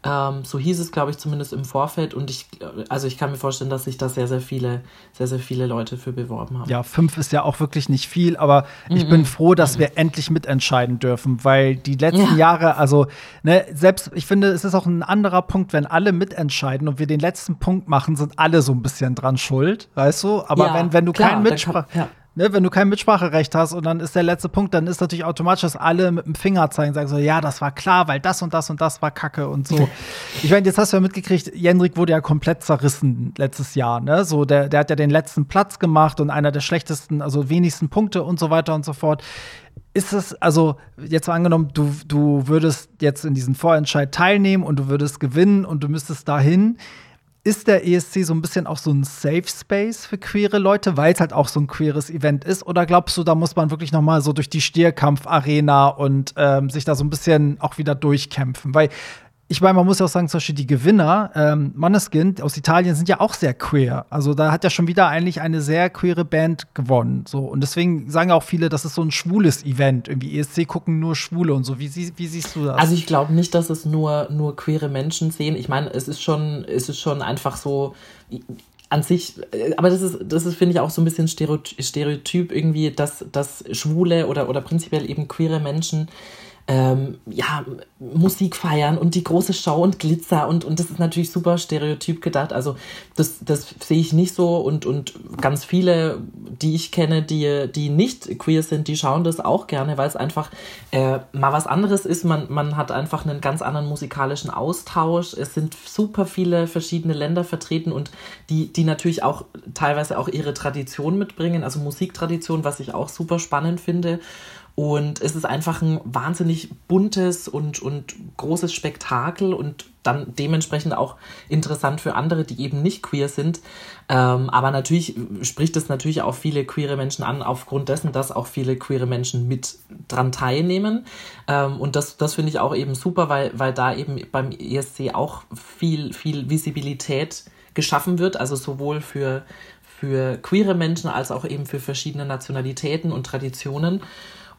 Ähm, so hieß es, glaube ich, zumindest im Vorfeld. Und ich, also ich kann mir vorstellen, dass sich da sehr, sehr viele, sehr, sehr viele Leute für beworben haben. Ja, fünf ist ja auch wirklich nicht viel, aber mm -mm. ich bin froh, dass mm wir endlich mitentscheiden dürfen, weil die letzten ja. Jahre, also ne, selbst, ich finde, es ist auch ein anderer Punkt, wenn alle mitentscheiden und wir den letzten Punkt machen, sind alle so ein bisschen dran schuld, weißt du? Aber ja, wenn, wenn du keinen Mitsprache. Ja ne, wenn du kein Mitspracherecht hast und dann ist der letzte Punkt, dann ist natürlich automatisch, dass alle mit dem Finger zeigen, sagen so, ja, das war klar, weil das und das und das war Kacke und so. ich meine, jetzt hast du ja mitgekriegt, Jendrik wurde ja komplett zerrissen letztes Jahr, ne? So, der, der hat ja den letzten Platz gemacht und einer der schlechtesten, also wenigsten Punkte und so weiter und so fort. Ist es, also, jetzt mal angenommen, du, du würdest jetzt in diesen Vorentscheid teilnehmen und du würdest gewinnen und du müsstest dahin ist der ESC so ein bisschen auch so ein Safe Space für queere Leute, weil es halt auch so ein queeres Event ist? Oder glaubst du, da muss man wirklich noch mal so durch die Stierkampf-Arena und ähm, sich da so ein bisschen auch wieder durchkämpfen? Weil ich meine, man muss ja auch sagen, zum Beispiel die Gewinner, ähm, Manneskin aus Italien sind ja auch sehr queer. Also da hat ja schon wieder eigentlich eine sehr queere Band gewonnen. So. Und deswegen sagen auch viele, das ist so ein schwules Event. Irgendwie ESC gucken nur Schwule und so. Wie, wie siehst du das? Also ich glaube nicht, dass es nur, nur queere Menschen sehen. Ich meine, es ist schon, es ist schon einfach so an sich, äh, aber das ist, das ist, finde ich, auch so ein bisschen Stereotyp irgendwie, dass, dass Schwule oder, oder prinzipiell eben queere Menschen ähm, ja, Musik feiern und die große Show und Glitzer und, und das ist natürlich super stereotyp gedacht. Also das, das sehe ich nicht so und, und ganz viele, die ich kenne, die, die nicht queer sind, die schauen das auch gerne, weil es einfach äh, mal was anderes ist. Man, man hat einfach einen ganz anderen musikalischen Austausch. Es sind super viele verschiedene Länder vertreten und die, die natürlich auch teilweise auch ihre Tradition mitbringen, also Musiktradition, was ich auch super spannend finde. Und es ist einfach ein wahnsinnig buntes und, und großes Spektakel und dann dementsprechend auch interessant für andere, die eben nicht queer sind. Ähm, aber natürlich spricht es natürlich auch viele queere Menschen an, aufgrund dessen, dass auch viele queere Menschen mit dran teilnehmen. Ähm, und das, das finde ich auch eben super, weil, weil da eben beim ESC auch viel, viel Visibilität geschaffen wird, also sowohl für, für queere Menschen als auch eben für verschiedene Nationalitäten und Traditionen.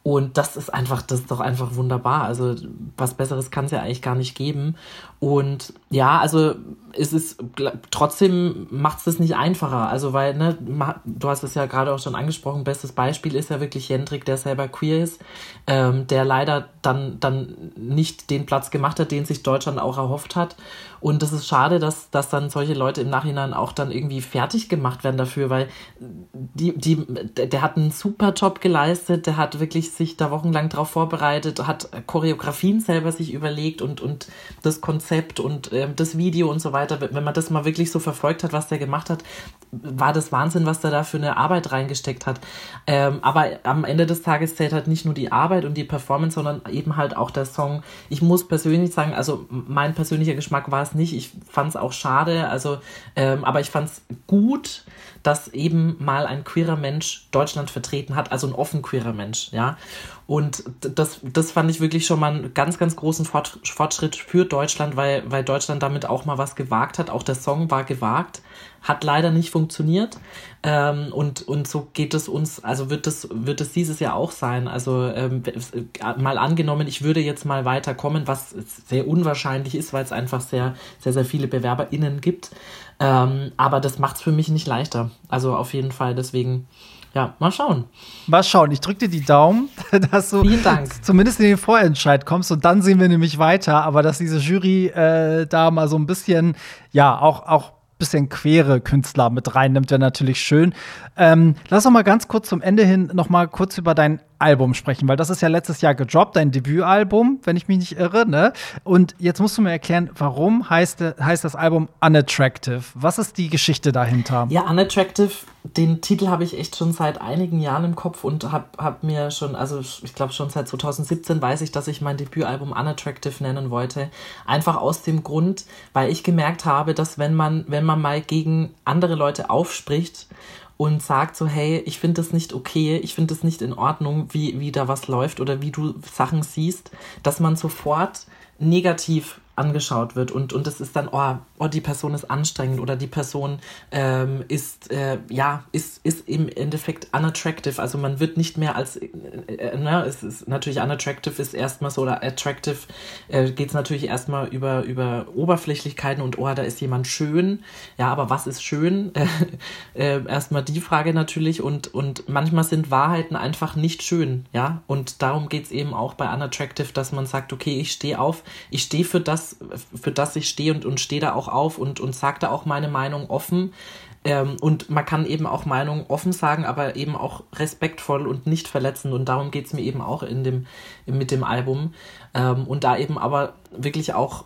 Und das ist einfach, das ist doch einfach wunderbar. Also was Besseres kann es ja eigentlich gar nicht geben. Und ja, also es ist trotzdem macht es das nicht einfacher. Also weil, ne, du hast es ja gerade auch schon angesprochen, bestes Beispiel ist ja wirklich Jendrik, der selber queer ist, ähm, der leider dann, dann nicht den Platz gemacht hat, den sich Deutschland auch erhofft hat. Und das ist schade, dass, dass dann solche Leute im Nachhinein auch dann irgendwie fertig gemacht werden dafür, weil die, die, der hat einen super Job geleistet, der hat wirklich sich da wochenlang drauf vorbereitet, hat Choreografien selber sich überlegt und, und das Konzept und äh, das Video und so weiter. Wenn man das mal wirklich so verfolgt hat, was der gemacht hat, war das Wahnsinn, was der da für eine Arbeit reingesteckt hat. Ähm, aber am Ende des Tages zählt halt nicht nur die Arbeit und die Performance, sondern eben halt auch der Song. Ich muss persönlich sagen, also mein persönlicher Geschmack war es nicht. Ich fand es auch schade, also, ähm, aber ich fand es gut, dass eben mal ein queerer Mensch Deutschland vertreten hat, also ein offen queerer Mensch, ja. Und das, das fand ich wirklich schon mal einen ganz, ganz großen Fortschritt für Deutschland, weil, weil Deutschland damit auch mal was gewagt hat. Auch der Song war gewagt, hat leider nicht funktioniert. Ähm, und, und so geht es uns, also wird es, wird es dieses Jahr auch sein. Also ähm, mal angenommen, ich würde jetzt mal weiterkommen, was sehr unwahrscheinlich ist, weil es einfach sehr, sehr, sehr viele BewerberInnen gibt. Ähm, aber das macht es für mich nicht leichter. Also auf jeden Fall, deswegen ja, mal schauen. Mal schauen. Ich drücke dir die Daumen, dass du zumindest in den Vorentscheid kommst und dann sehen wir nämlich weiter. Aber dass diese Jury äh, da mal so ein bisschen, ja, auch, auch bisschen quere Künstler mit reinnimmt, wäre natürlich schön. Ähm, lass uns mal ganz kurz zum Ende hin noch mal kurz über dein Album sprechen, weil das ist ja letztes Jahr gedroppt, dein Debütalbum, wenn ich mich nicht irre, ne? Und jetzt musst du mir erklären, warum heißt, heißt das Album Unattractive? Was ist die Geschichte dahinter? Ja, Unattractive, den Titel habe ich echt schon seit einigen Jahren im Kopf und habe hab mir schon, also ich glaube schon seit 2017 weiß ich, dass ich mein Debütalbum Unattractive nennen wollte. Einfach aus dem Grund, weil ich gemerkt habe, dass wenn man, wenn man mal gegen andere Leute aufspricht und sagt so, hey, ich finde das nicht okay, ich finde das nicht in Ordnung, wie, wie da was läuft oder wie du Sachen siehst, dass man sofort negativ angeschaut wird und, und es ist dann, oh, oh, die Person ist anstrengend oder die Person ähm, ist, äh, ja, ist, ist im Endeffekt unattractive. Also man wird nicht mehr als, äh, äh, ne, es ist natürlich unattractive ist erstmal so oder attractive äh, geht es natürlich erstmal über, über Oberflächlichkeiten und oh, da ist jemand schön. Ja, aber was ist schön? äh, erstmal die Frage natürlich und, und manchmal sind Wahrheiten einfach nicht schön, ja. Und darum geht es eben auch bei unattractive, dass man sagt, okay, ich stehe auf, ich stehe für das, für das ich stehe und, und stehe da auch auf und, und sage da auch meine Meinung offen. Ähm, und man kann eben auch Meinungen offen sagen, aber eben auch respektvoll und nicht verletzen. Und darum geht es mir eben auch in dem, mit dem Album. Ähm, und da eben aber wirklich auch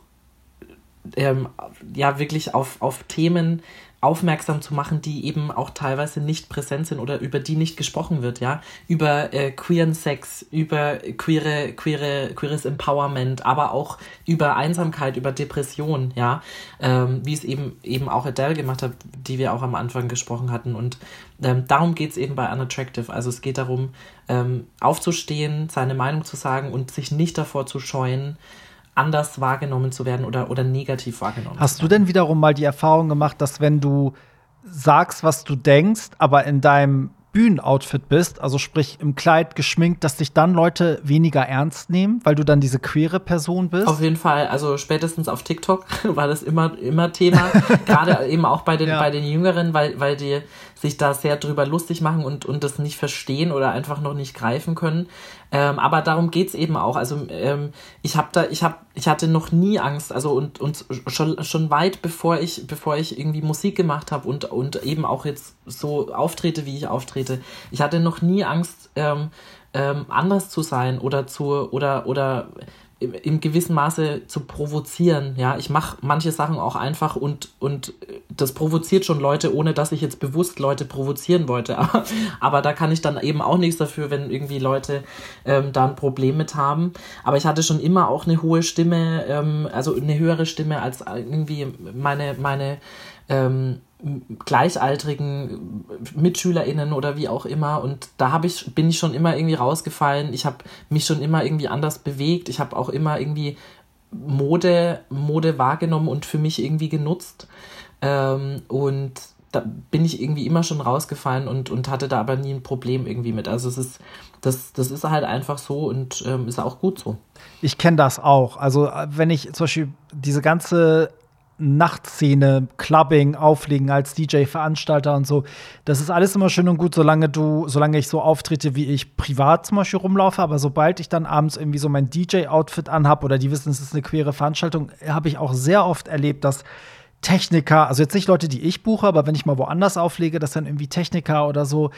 ähm, ja wirklich auf, auf Themen aufmerksam zu machen, die eben auch teilweise nicht präsent sind oder über die nicht gesprochen wird, ja, über äh, queeren Sex, über queere, queere, queeres Empowerment, aber auch über Einsamkeit, über Depression, ja, ähm, wie es eben eben auch Adele gemacht hat, die wir auch am Anfang gesprochen hatten. Und ähm, darum geht es eben bei Unattractive, also es geht darum, ähm, aufzustehen, seine Meinung zu sagen und sich nicht davor zu scheuen, anders wahrgenommen zu werden oder, oder negativ wahrgenommen Hast du denn wiederum mal die Erfahrung gemacht, dass wenn du sagst, was du denkst, aber in deinem Bühnenoutfit bist, also sprich im Kleid geschminkt, dass dich dann Leute weniger ernst nehmen, weil du dann diese queere Person bist? Auf jeden Fall, also spätestens auf TikTok war das immer, immer Thema, gerade eben auch bei den, ja. bei den Jüngeren, weil, weil die sich da sehr drüber lustig machen und, und das nicht verstehen oder einfach noch nicht greifen können. Ähm, aber darum geht's eben auch. Also ähm, ich habe da, ich habe, ich hatte noch nie Angst. Also und, und schon, schon weit bevor ich, bevor ich irgendwie Musik gemacht habe und, und eben auch jetzt so auftrete, wie ich auftrete. Ich hatte noch nie Angst, ähm, ähm, anders zu sein oder zu oder oder im gewissen Maße zu provozieren. Ja, ich mache manche Sachen auch einfach und, und das provoziert schon Leute, ohne dass ich jetzt bewusst Leute provozieren wollte. Aber, aber da kann ich dann eben auch nichts dafür, wenn irgendwie Leute ähm, da ein Problem mit haben. Aber ich hatte schon immer auch eine hohe Stimme, ähm, also eine höhere Stimme als irgendwie meine, meine ähm, gleichaltrigen MitschülerInnen oder wie auch immer. Und da habe ich, bin ich schon immer irgendwie rausgefallen. Ich habe mich schon immer irgendwie anders bewegt. Ich habe auch immer irgendwie Mode, Mode wahrgenommen und für mich irgendwie genutzt. Ähm, und da bin ich irgendwie immer schon rausgefallen und, und hatte da aber nie ein Problem irgendwie mit. Also es ist, das, das ist halt einfach so und ähm, ist auch gut so. Ich kenne das auch. Also wenn ich zum Beispiel diese ganze Nachtszene, Clubbing, Auflegen als DJ, Veranstalter und so. Das ist alles immer schön und gut, solange du, solange ich so auftrete, wie ich privat zum Beispiel rumlaufe. Aber sobald ich dann abends irgendwie so mein DJ-Outfit anhab oder die wissen, es ist eine queere Veranstaltung, habe ich auch sehr oft erlebt, dass Techniker, also jetzt nicht Leute, die ich buche, aber wenn ich mal woanders auflege, dass dann irgendwie Techniker oder so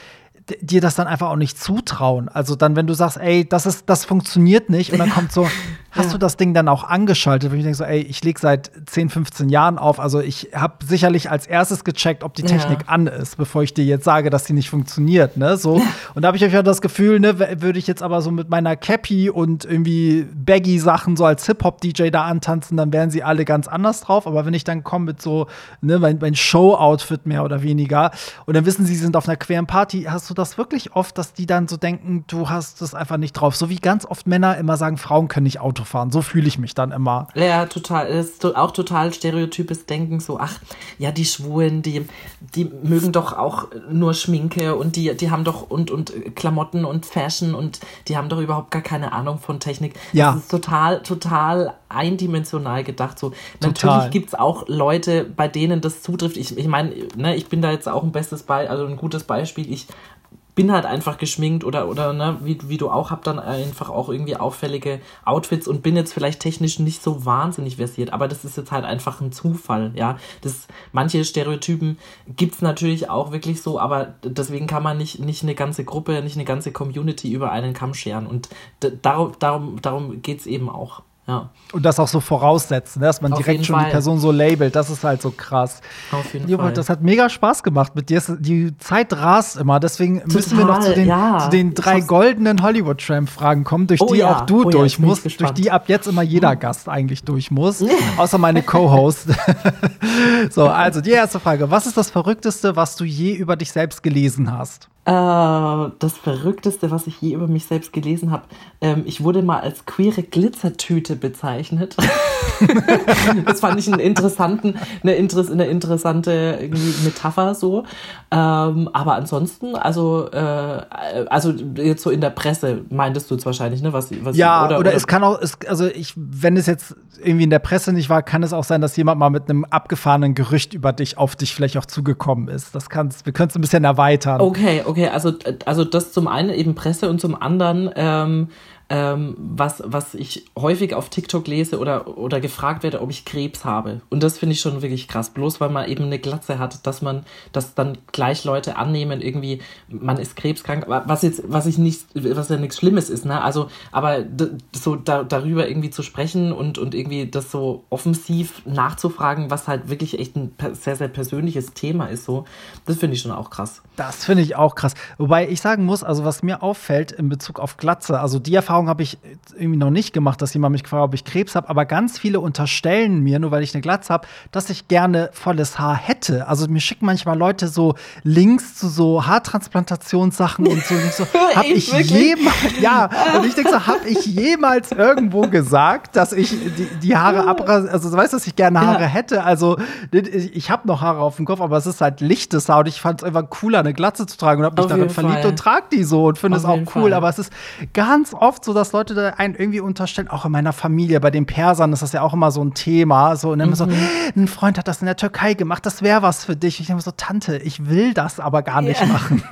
dir das dann einfach auch nicht zutrauen. Also dann, wenn du sagst, ey, das ist, das funktioniert nicht, und dann kommt so, hast ja. du das Ding dann auch angeschaltet? Wenn ich denke so, ey, ich lege seit 10, 15 Jahren auf, also ich habe sicherlich als erstes gecheckt, ob die Technik ja. an ist, bevor ich dir jetzt sage, dass die nicht funktioniert, ne? So. Und da habe ich euch ja das Gefühl, ne, würde ich jetzt aber so mit meiner Cappy und irgendwie Baggy-Sachen so als Hip-Hop-DJ da antanzen, dann wären sie alle ganz anders drauf. Aber wenn ich dann komme mit so, ne, mein, mein Show-Outfit mehr oder weniger, und dann wissen sie, sie sind auf einer queeren Party, hast du das wirklich oft, dass die dann so denken, du hast das einfach nicht drauf. So wie ganz oft Männer immer sagen, Frauen können nicht Auto fahren. So fühle ich mich dann immer. Ja, total. Das ist auch total stereotypes Denken. So, ach, ja, die Schwulen, die, die mögen doch auch nur Schminke und die, die haben doch und, und Klamotten und Fashion und die haben doch überhaupt gar keine Ahnung von Technik. Ja. Das ist total, total eindimensional gedacht. So, total. natürlich gibt es auch Leute, bei denen das zutrifft. Ich, ich meine, ne, ich bin da jetzt auch ein bestes Beispiel, also ein gutes Beispiel. Ich bin halt einfach geschminkt oder, oder ne, wie, wie du auch, hab dann einfach auch irgendwie auffällige Outfits und bin jetzt vielleicht technisch nicht so wahnsinnig versiert, aber das ist jetzt halt einfach ein Zufall, ja. Das, manche Stereotypen gibt's natürlich auch wirklich so, aber deswegen kann man nicht, nicht eine ganze Gruppe, nicht eine ganze Community über einen Kamm scheren und darum, darum, darum geht's eben auch. Ja. Und das auch so voraussetzen, ne? dass man Auf direkt schon Fall. die Person so labelt. Das ist halt so krass. Auf jeden Job, Fall. Das hat mega Spaß gemacht mit dir. Die Zeit rast immer. Deswegen Total, müssen wir noch zu den, ja. zu den drei goldenen Hollywood-Tramp-Fragen kommen, durch oh, die ja. auch du oh, durch musst. Durch die ab jetzt immer jeder hm. Gast eigentlich durch muss. außer meine Co-Host. so, also die erste Frage. Was ist das Verrückteste, was du je über dich selbst gelesen hast? Äh, das Verrückteste, was ich je über mich selbst gelesen habe. Ähm, ich wurde mal als queere Glitzertüte bezeichnet. das fand ich einen interessanten, eine, Interess eine interessante Metapher so. Ähm, aber ansonsten, also, äh, also jetzt so in der Presse meintest du es wahrscheinlich, ne? Was, was ja, oder, oder, oder, es kann auch, es, also ich, wenn es jetzt irgendwie in der Presse nicht war, kann es auch sein, dass jemand mal mit einem abgefahrenen Gerücht über dich auf dich vielleicht auch zugekommen ist. Das kannst, wir können es ein bisschen erweitern. Okay, okay okay, also, also das zum einen eben Presse und zum anderen ähm, ähm, was, was ich häufig auf TikTok lese oder, oder gefragt werde, ob ich Krebs habe. Und das finde ich schon wirklich krass. Bloß weil man eben eine Glatze hat, dass man, dass dann gleich Leute annehmen, irgendwie, man ist krebskrank, was jetzt, was ich nicht, was ja nichts Schlimmes ist, ne? Also, aber so da, darüber irgendwie zu sprechen und, und irgendwie das so offensiv nachzufragen, was halt wirklich echt ein sehr, sehr persönliches Thema ist, so, das finde ich schon auch krass. Das finde ich auch krass. Wobei ich sagen muss, also was mir auffällt in Bezug auf Glatze, also die Erfahrung Erfahrung habe ich irgendwie noch nicht gemacht, dass jemand mich gefragt hat, ob ich Krebs habe, aber ganz viele unterstellen mir, nur weil ich eine Glatze habe, dass ich gerne volles Haar hätte. Also mir schicken manchmal Leute so Links zu so Haartransplantationssachen und so. Und ich so, hab ich, jemals, ja, und ich denke so, habe ich jemals irgendwo gesagt, dass ich die, die Haare abrasiere, also du weißt, dass ich gerne Haare ja. hätte. Also ich habe noch Haare auf dem Kopf, aber es ist halt lichtes Haar und ich fand es einfach cooler, eine Glatze zu tragen und habe mich darin verliebt Fall. und trage die so und finde es auch cool. Fall. Aber es ist ganz oft so, dass Leute da einen irgendwie unterstellen, auch in meiner Familie, bei den Persern ist das ja auch immer so ein Thema. So, und dann mhm. so, ein Freund hat das in der Türkei gemacht, das wäre was für dich. Ich denke so, Tante, ich will das aber gar nicht yeah. machen.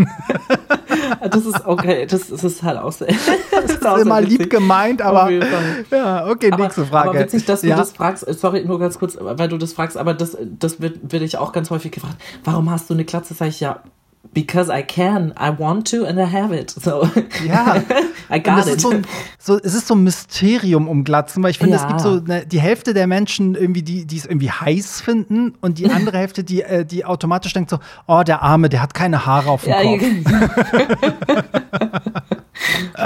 das ist okay, das, das ist halt auch sehr. Das ist, das ist immer lieb gemeint, aber. Ja, okay, aber, nächste Frage. Aber witzig, dass du ja. das fragst. Sorry, nur ganz kurz, weil du das fragst, aber das, das wird, wird ich auch ganz häufig gefragt. Warum hast du eine Glatze? Sag ich ja, because I can, I want to and I have it. So. Ja, I got it. So, so, es ist so ein Mysterium um Glatzen, weil ich finde, ja. es gibt so ne, die Hälfte der Menschen irgendwie, die, die es irgendwie heiß finden und die andere Hälfte, die, äh, die automatisch denkt so, oh, der Arme, der hat keine Haare auf dem ja, Kopf.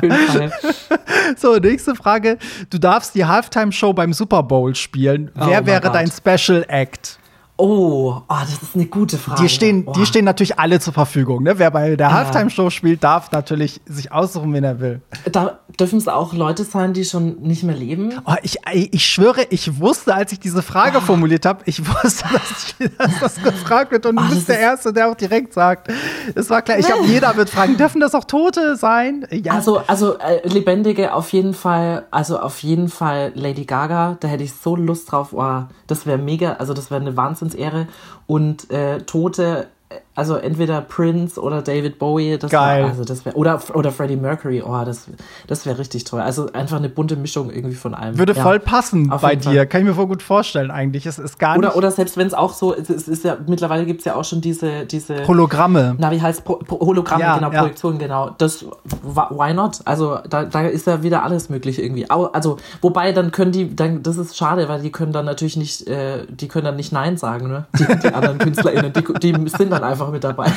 so, nächste Frage. Du darfst die Halftime-Show beim Super Bowl spielen. Oh Wer wäre dein Special Act? Oh, oh, das ist eine gute Frage. Die stehen, oh. die stehen natürlich alle zur Verfügung. Ne? Wer bei der Halftime-Show spielt, darf natürlich sich aussuchen, wen er will. Da dürfen es auch Leute sein, die schon nicht mehr leben. Oh, ich, ich schwöre, ich wusste, als ich diese Frage oh. formuliert habe, ich wusste, dass, ich, dass, das gefragt wird. Und du bist der Erste, der auch direkt sagt. Es war klar. Ich glaube, jeder wird fragen, dürfen das auch Tote sein? Ja. Also, also äh, Lebendige auf jeden Fall, also auf jeden Fall Lady Gaga. Da hätte ich so Lust drauf. Oh, das wäre mega, also das wäre eine Wahnsinn Wahnsinnsehre und äh, Tote also entweder Prince oder David Bowie, das Geil. War, also das wär, oder oder Freddie Mercury, oh, das das wäre richtig toll. Also einfach eine bunte Mischung irgendwie von allem. Würde ja. voll passen bei dir, Fall. kann ich mir voll gut vorstellen eigentlich. Es ist gar oder, nicht oder selbst wenn es auch so es ist ja mittlerweile gibt es ja auch schon diese diese Hologramme. Na, wie heißt Pro, Pro, Hologramme ja, genau, ja. Projektion genau. Das why not? Also da, da ist ja wieder alles möglich irgendwie. Also wobei dann können die dann das ist schade, weil die können dann natürlich nicht äh, die können dann nicht nein sagen, ne? Die, die anderen Künstlerinnen, die, die sind dann einfach mit dabei.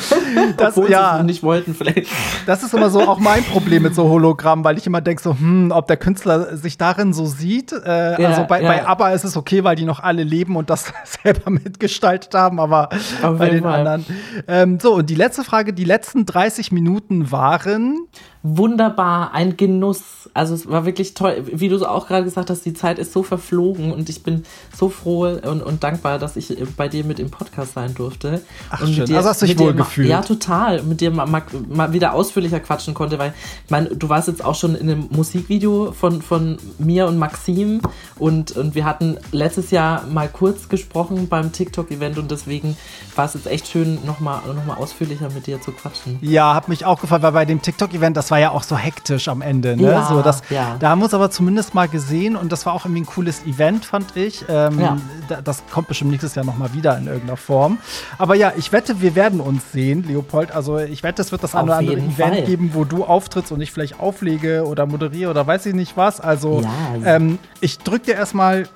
Das, Obwohl ja, sie nicht wollten, vielleicht. Das ist immer so auch mein Problem mit so Hologrammen, weil ich immer denke so, hm, ob der Künstler sich darin so sieht. Äh, ja, also bei, ja. bei ABBA ist es okay, weil die noch alle leben und das selber mitgestaltet haben, aber Auf bei den Fall. anderen. Ähm, so, und die letzte Frage, die letzten 30 Minuten waren wunderbar, ein Genuss. Also es war wirklich toll. Wie du auch gerade gesagt hast, die Zeit ist so verflogen und ich bin so froh und, und dankbar, dass ich bei dir mit im Podcast sein durfte. Ach, und schön. Dir, also hast du dich wohl gefühlt. Ja, total. Mit dir mal, mal, mal, wieder ausführlicher quatschen konnte, weil ich meine, du warst jetzt auch schon in einem Musikvideo von, von mir und Maxim und, und wir hatten letztes Jahr mal kurz gesprochen beim TikTok-Event und deswegen war es jetzt echt schön, nochmal noch mal ausführlicher mit dir zu quatschen. Ja, hat mich auch gefallen, weil bei dem TikTok-Event, das war ja auch so hektisch am Ende. Ne? Ja, so, das, ja. Da haben wir uns aber zumindest mal gesehen und das war auch irgendwie ein cooles Event, fand ich. Ähm, ja. Das kommt bestimmt nächstes Jahr nochmal wieder in irgendeiner Form. Aber ja, ich wette, wir werden uns sehen, Leopold. Also ich wette, es wird das eine oder andere Event Fall. geben, wo du auftrittst und ich vielleicht auflege oder moderiere oder weiß ich nicht was. Also ähm, ich drücke dir erstmal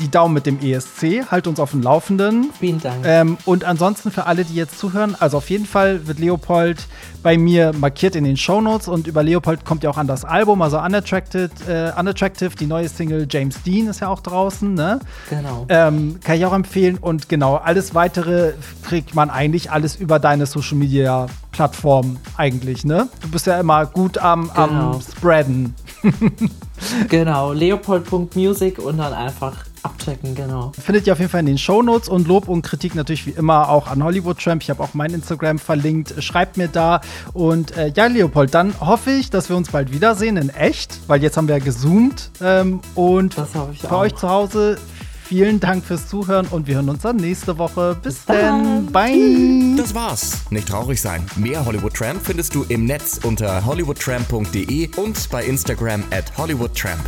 die Daumen mit dem ESC. Halt uns auf dem Laufenden. Vielen Dank. Ähm, und ansonsten für alle, die jetzt zuhören, also auf jeden Fall wird Leopold bei mir markiert in den Shownotes und über Leopold kommt ja auch an das Album, also Unattracted, äh, Unattractive, die neue Single James Dean ist ja auch draußen, ne? Genau. Ähm, kann ich auch empfehlen und genau, alles weitere kriegt man eigentlich alles über deine Social Media Plattform eigentlich, ne? Du bist ja immer gut am, genau. am Spreaden. genau, leopold.music und dann einfach abchecken, genau. Findet ihr auf jeden Fall in den Shownotes und Lob und Kritik natürlich wie immer auch an Hollywood Tramp. Ich habe auch mein Instagram verlinkt. Schreibt mir da. Und äh, ja, Leopold, dann hoffe ich, dass wir uns bald wiedersehen in echt, weil jetzt haben wir ja gezoomt. Ähm, und das für auch. euch zu Hause vielen Dank fürs Zuhören und wir hören uns dann nächste Woche. Bis, Bis dann. Bye. Das war's. Nicht traurig sein. Mehr Hollywood Tramp findest du im Netz unter hollywoodtramp.de und bei Instagram at hollywoodtramp.